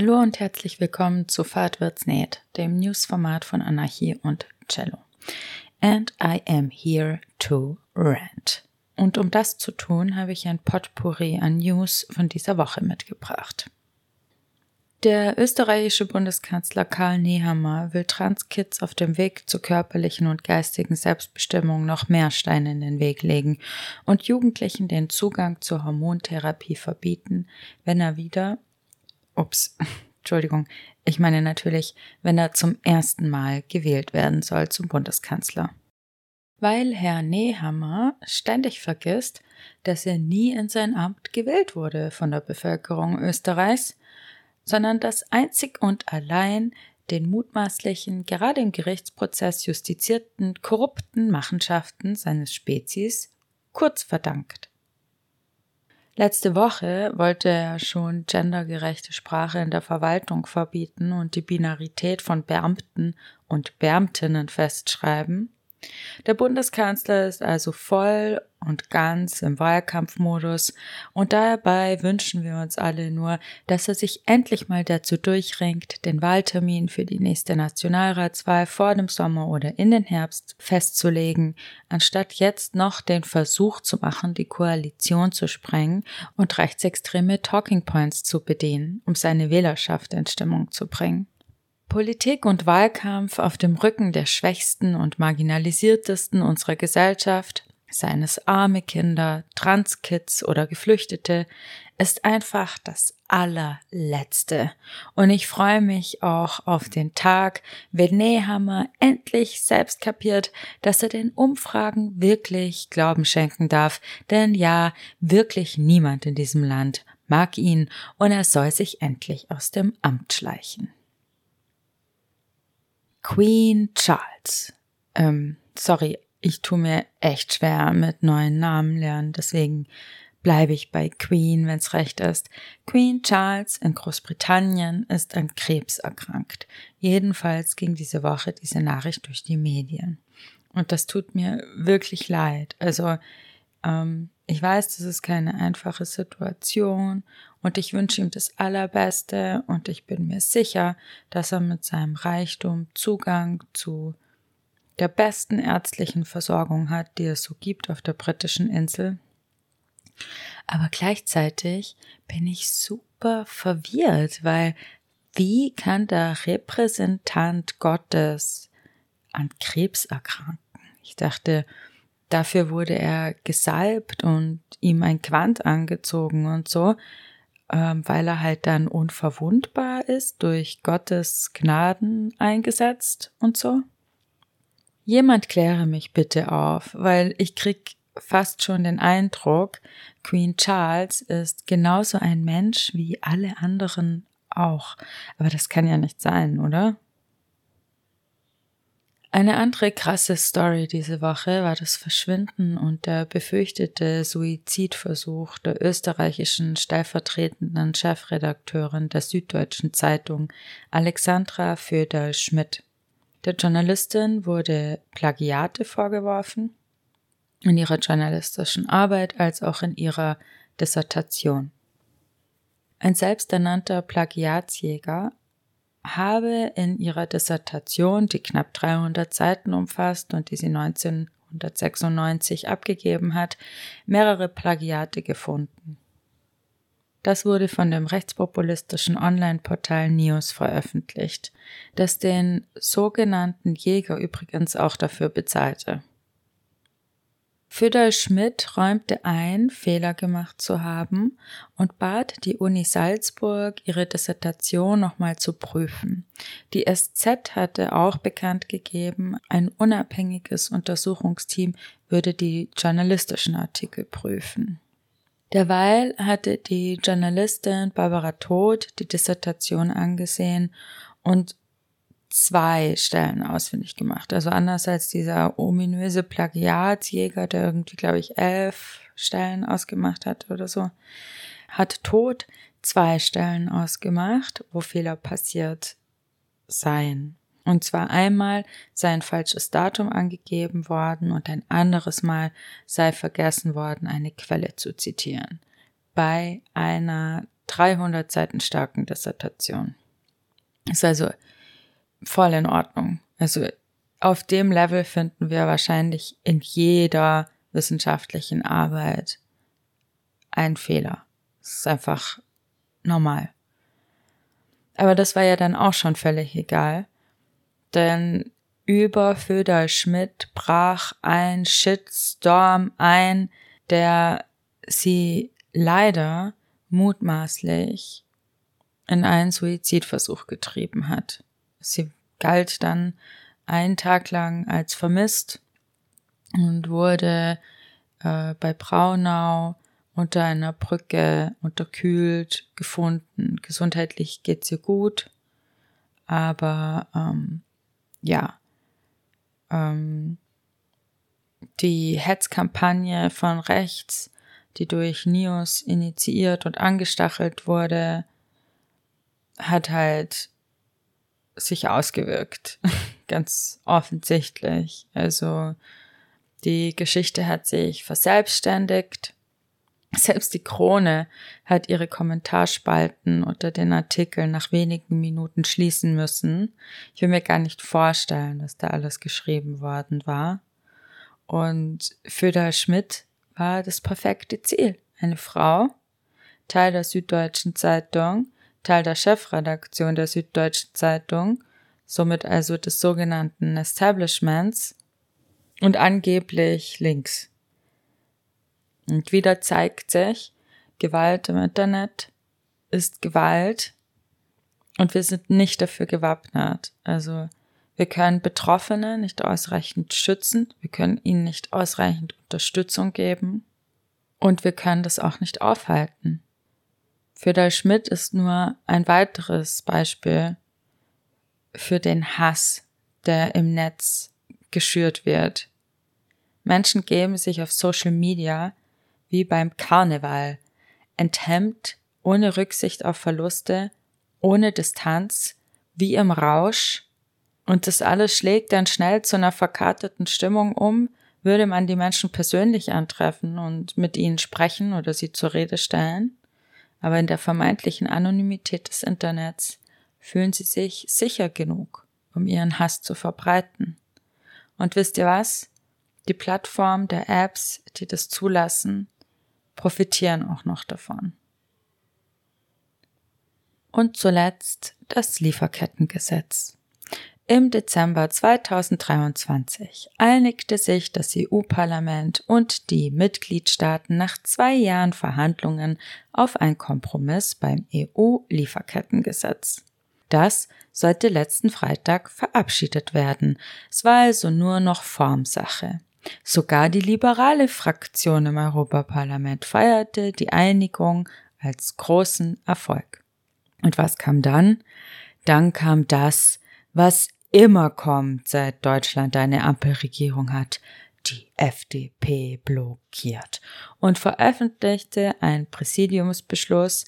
Hallo und herzlich willkommen zu Fahrt wird's näht, dem Newsformat von Anarchie und Cello. And I am here to rant. Und um das zu tun, habe ich ein Potpourri an News von dieser Woche mitgebracht. Der österreichische Bundeskanzler Karl Nehammer will Transkids auf dem Weg zur körperlichen und geistigen Selbstbestimmung noch mehr Steine in den Weg legen und Jugendlichen den Zugang zur Hormontherapie verbieten, wenn er wieder ups, Entschuldigung, ich meine natürlich, wenn er zum ersten Mal gewählt werden soll zum Bundeskanzler. Weil Herr Nehammer ständig vergisst, dass er nie in sein Amt gewählt wurde von der Bevölkerung Österreichs, sondern dass einzig und allein den mutmaßlichen, gerade im Gerichtsprozess justizierten, korrupten Machenschaften seines Spezies kurz verdankt. Letzte Woche wollte er schon gendergerechte Sprache in der Verwaltung verbieten und die Binarität von Beamten und Beamtinnen festschreiben. Der Bundeskanzler ist also voll und ganz im Wahlkampfmodus und dabei wünschen wir uns alle nur, dass er sich endlich mal dazu durchringt, den Wahltermin für die nächste Nationalratswahl vor dem Sommer oder in den Herbst festzulegen, anstatt jetzt noch den Versuch zu machen, die Koalition zu sprengen und rechtsextreme Talking Points zu bedienen, um seine Wählerschaft in Stimmung zu bringen. Politik und Wahlkampf auf dem Rücken der Schwächsten und Marginalisiertesten unserer Gesellschaft, seien es arme Kinder, Transkids oder Geflüchtete, ist einfach das allerletzte. Und ich freue mich auch auf den Tag, wenn Nehammer endlich selbst kapiert, dass er den Umfragen wirklich Glauben schenken darf. Denn ja, wirklich niemand in diesem Land mag ihn und er soll sich endlich aus dem Amt schleichen. Queen Charles. Ähm, sorry, ich tue mir echt schwer mit neuen Namen lernen, deswegen bleibe ich bei Queen, wenn's recht ist. Queen Charles in Großbritannien ist an Krebs erkrankt. Jedenfalls ging diese Woche diese Nachricht durch die Medien. Und das tut mir wirklich leid. Also ähm, ich weiß, das ist keine einfache Situation und ich wünsche ihm das Allerbeste und ich bin mir sicher, dass er mit seinem Reichtum Zugang zu der besten ärztlichen Versorgung hat, die es so gibt auf der britischen Insel. Aber gleichzeitig bin ich super verwirrt, weil wie kann der Repräsentant Gottes an Krebs erkranken? Ich dachte, Dafür wurde er gesalbt und ihm ein Quant angezogen und so, ähm, weil er halt dann unverwundbar ist, durch Gottes Gnaden eingesetzt und so. Jemand kläre mich bitte auf, weil ich krieg fast schon den Eindruck, Queen Charles ist genauso ein Mensch wie alle anderen auch. Aber das kann ja nicht sein, oder? Eine andere krasse Story diese Woche war das Verschwinden und der befürchtete Suizidversuch der österreichischen stellvertretenden Chefredakteurin der Süddeutschen Zeitung Alexandra Föderl-Schmidt. Der Journalistin wurde Plagiate vorgeworfen in ihrer journalistischen Arbeit als auch in ihrer Dissertation. Ein selbsternannter Plagiatsjäger habe in ihrer Dissertation, die knapp 300 Seiten umfasst und die sie 1996 abgegeben hat, mehrere Plagiate gefunden. Das wurde von dem rechtspopulistischen Online-Portal News veröffentlicht, das den sogenannten Jäger übrigens auch dafür bezahlte. Föderl Schmidt räumte ein, Fehler gemacht zu haben und bat die Uni Salzburg, ihre Dissertation nochmal zu prüfen. Die SZ hatte auch bekannt gegeben, ein unabhängiges Untersuchungsteam würde die journalistischen Artikel prüfen. Derweil hatte die Journalistin Barbara Todt die Dissertation angesehen und zwei Stellen ausfindig gemacht. Also anders als dieser ominöse Plagiatsjäger, der irgendwie, glaube ich, elf Stellen ausgemacht hat oder so, hat Tod zwei Stellen ausgemacht, wo Fehler passiert seien. Und zwar einmal sei ein falsches Datum angegeben worden und ein anderes Mal sei vergessen worden, eine Quelle zu zitieren. Bei einer 300 Seiten starken Dissertation. Ist also voll in Ordnung. Also auf dem Level finden wir wahrscheinlich in jeder wissenschaftlichen Arbeit einen Fehler. Das ist einfach normal. Aber das war ja dann auch schon völlig egal. Denn über Föder Schmidt brach ein Shitstorm ein, der sie leider mutmaßlich in einen Suizidversuch getrieben hat. Sie galt dann einen Tag lang als vermisst und wurde äh, bei Braunau unter einer Brücke unterkühlt gefunden. Gesundheitlich geht's ihr gut, aber ähm, ja, ähm, die Hetzkampagne von rechts, die durch Nios initiiert und angestachelt wurde, hat halt sich ausgewirkt. Ganz offensichtlich. Also die Geschichte hat sich verselbstständigt. Selbst die Krone hat ihre Kommentarspalten unter den Artikeln nach wenigen Minuten schließen müssen. Ich will mir gar nicht vorstellen, was da alles geschrieben worden war. Und Föder Schmidt war das perfekte Ziel. Eine Frau, Teil der Süddeutschen Zeitung, Teil der Chefredaktion der Süddeutschen Zeitung, somit also des sogenannten Establishments und angeblich links. Und wieder zeigt sich, Gewalt im Internet ist Gewalt und wir sind nicht dafür gewappnet. Also wir können Betroffene nicht ausreichend schützen, wir können ihnen nicht ausreichend Unterstützung geben und wir können das auch nicht aufhalten. Fidel Schmidt ist nur ein weiteres Beispiel für den Hass, der im Netz geschürt wird. Menschen geben sich auf Social Media wie beim Karneval enthemmt, ohne Rücksicht auf Verluste, ohne Distanz, wie im Rausch, und das alles schlägt dann schnell zu einer verkarteten Stimmung um, würde man die Menschen persönlich antreffen und mit ihnen sprechen oder sie zur Rede stellen, aber in der vermeintlichen Anonymität des Internets fühlen sie sich sicher genug, um ihren Hass zu verbreiten. Und wisst ihr was? Die Plattform der Apps, die das zulassen, profitieren auch noch davon. Und zuletzt das Lieferkettengesetz. Im Dezember 2023 einigte sich das EU-Parlament und die Mitgliedstaaten nach zwei Jahren Verhandlungen auf einen Kompromiss beim EU-Lieferkettengesetz. Das sollte letzten Freitag verabschiedet werden. Es war also nur noch Formsache. Sogar die liberale Fraktion im Europaparlament feierte die Einigung als großen Erfolg. Und was kam dann? Dann kam das, was immer kommt, seit Deutschland eine Ampelregierung hat. Die FDP blockiert und veröffentlichte einen Präsidiumsbeschluss,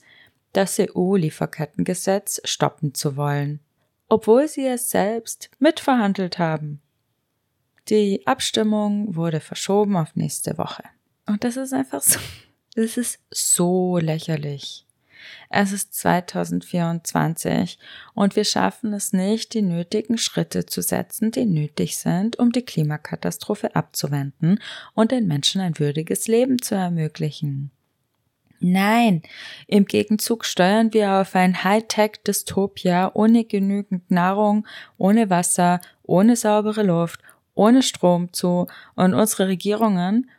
das EU-Lieferkettengesetz stoppen zu wollen, obwohl sie es selbst mitverhandelt haben. Die Abstimmung wurde verschoben auf nächste Woche. Und das ist einfach so, das ist so lächerlich. Es ist 2024 und wir schaffen es nicht, die nötigen Schritte zu setzen, die nötig sind, um die Klimakatastrophe abzuwenden und den Menschen ein würdiges Leben zu ermöglichen. Nein, im Gegenzug steuern wir auf ein Hightech-Dystopia ohne genügend Nahrung, ohne Wasser, ohne saubere Luft, ohne Strom zu und unsere Regierungen,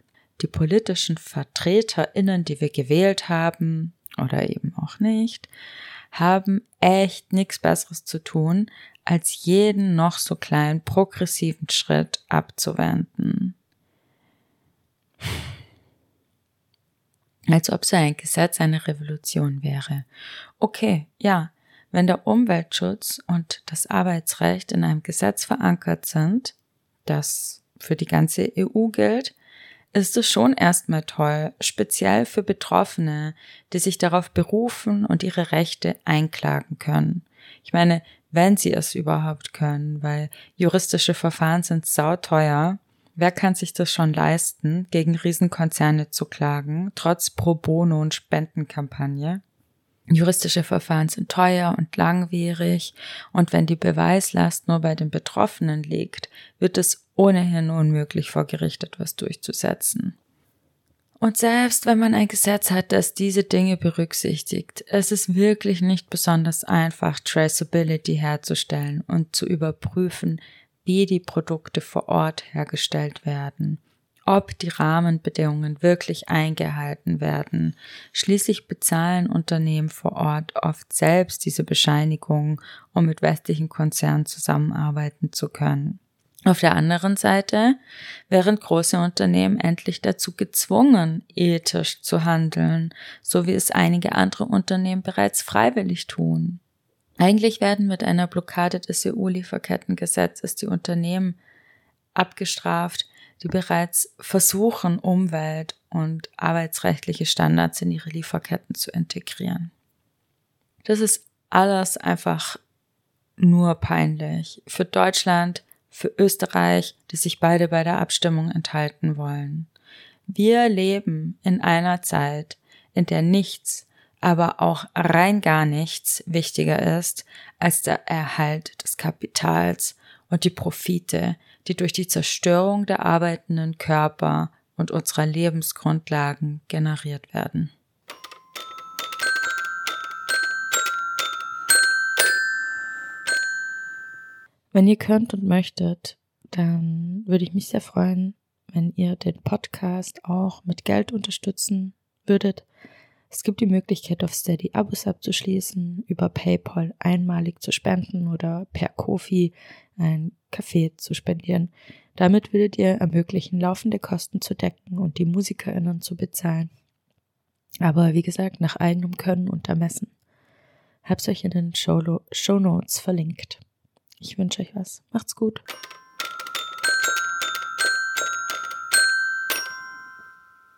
die politischen VertreterInnen, die wir gewählt haben, oder eben auch nicht, haben echt nichts Besseres zu tun, als jeden noch so kleinen progressiven Schritt abzuwenden. Als ob so ein Gesetz eine Revolution wäre. Okay, ja, wenn der Umweltschutz und das Arbeitsrecht in einem Gesetz verankert sind, das für die ganze EU gilt, ist es schon erstmal toll, speziell für Betroffene, die sich darauf berufen und ihre Rechte einklagen können. Ich meine, wenn sie es überhaupt können, weil juristische Verfahren sind sauteuer. Wer kann sich das schon leisten, gegen Riesenkonzerne zu klagen, trotz Pro Bono und Spendenkampagne? Juristische Verfahren sind teuer und langwierig und wenn die Beweislast nur bei den Betroffenen liegt, wird es ohnehin unmöglich vor Gericht etwas durchzusetzen. Und selbst wenn man ein Gesetz hat, das diese Dinge berücksichtigt, es ist wirklich nicht besonders einfach, Traceability herzustellen und zu überprüfen, wie die Produkte vor Ort hergestellt werden ob die Rahmenbedingungen wirklich eingehalten werden. Schließlich bezahlen Unternehmen vor Ort oft selbst diese Bescheinigungen, um mit westlichen Konzernen zusammenarbeiten zu können. Auf der anderen Seite wären große Unternehmen endlich dazu gezwungen, ethisch zu handeln, so wie es einige andere Unternehmen bereits freiwillig tun. Eigentlich werden mit einer Blockade des EU-Lieferkettengesetzes die Unternehmen abgestraft, die bereits versuchen, Umwelt- und arbeitsrechtliche Standards in ihre Lieferketten zu integrieren. Das ist alles einfach nur peinlich. Für Deutschland, für Österreich, die sich beide bei der Abstimmung enthalten wollen. Wir leben in einer Zeit, in der nichts, aber auch rein gar nichts wichtiger ist als der Erhalt des Kapitals und die Profite, die durch die Zerstörung der arbeitenden Körper und unserer Lebensgrundlagen generiert werden. Wenn ihr könnt und möchtet, dann würde ich mich sehr freuen, wenn ihr den Podcast auch mit Geld unterstützen würdet. Es gibt die Möglichkeit, auf Steady Abos abzuschließen, über PayPal einmalig zu spenden oder per Kofi ein Kaffee zu spendieren. Damit würdet ihr ermöglichen, laufende Kosten zu decken und die MusikerInnen zu bezahlen. Aber wie gesagt, nach eigenem Können und Ermessen. Hab's euch in den Show Notes verlinkt. Ich wünsche euch was. Macht's gut.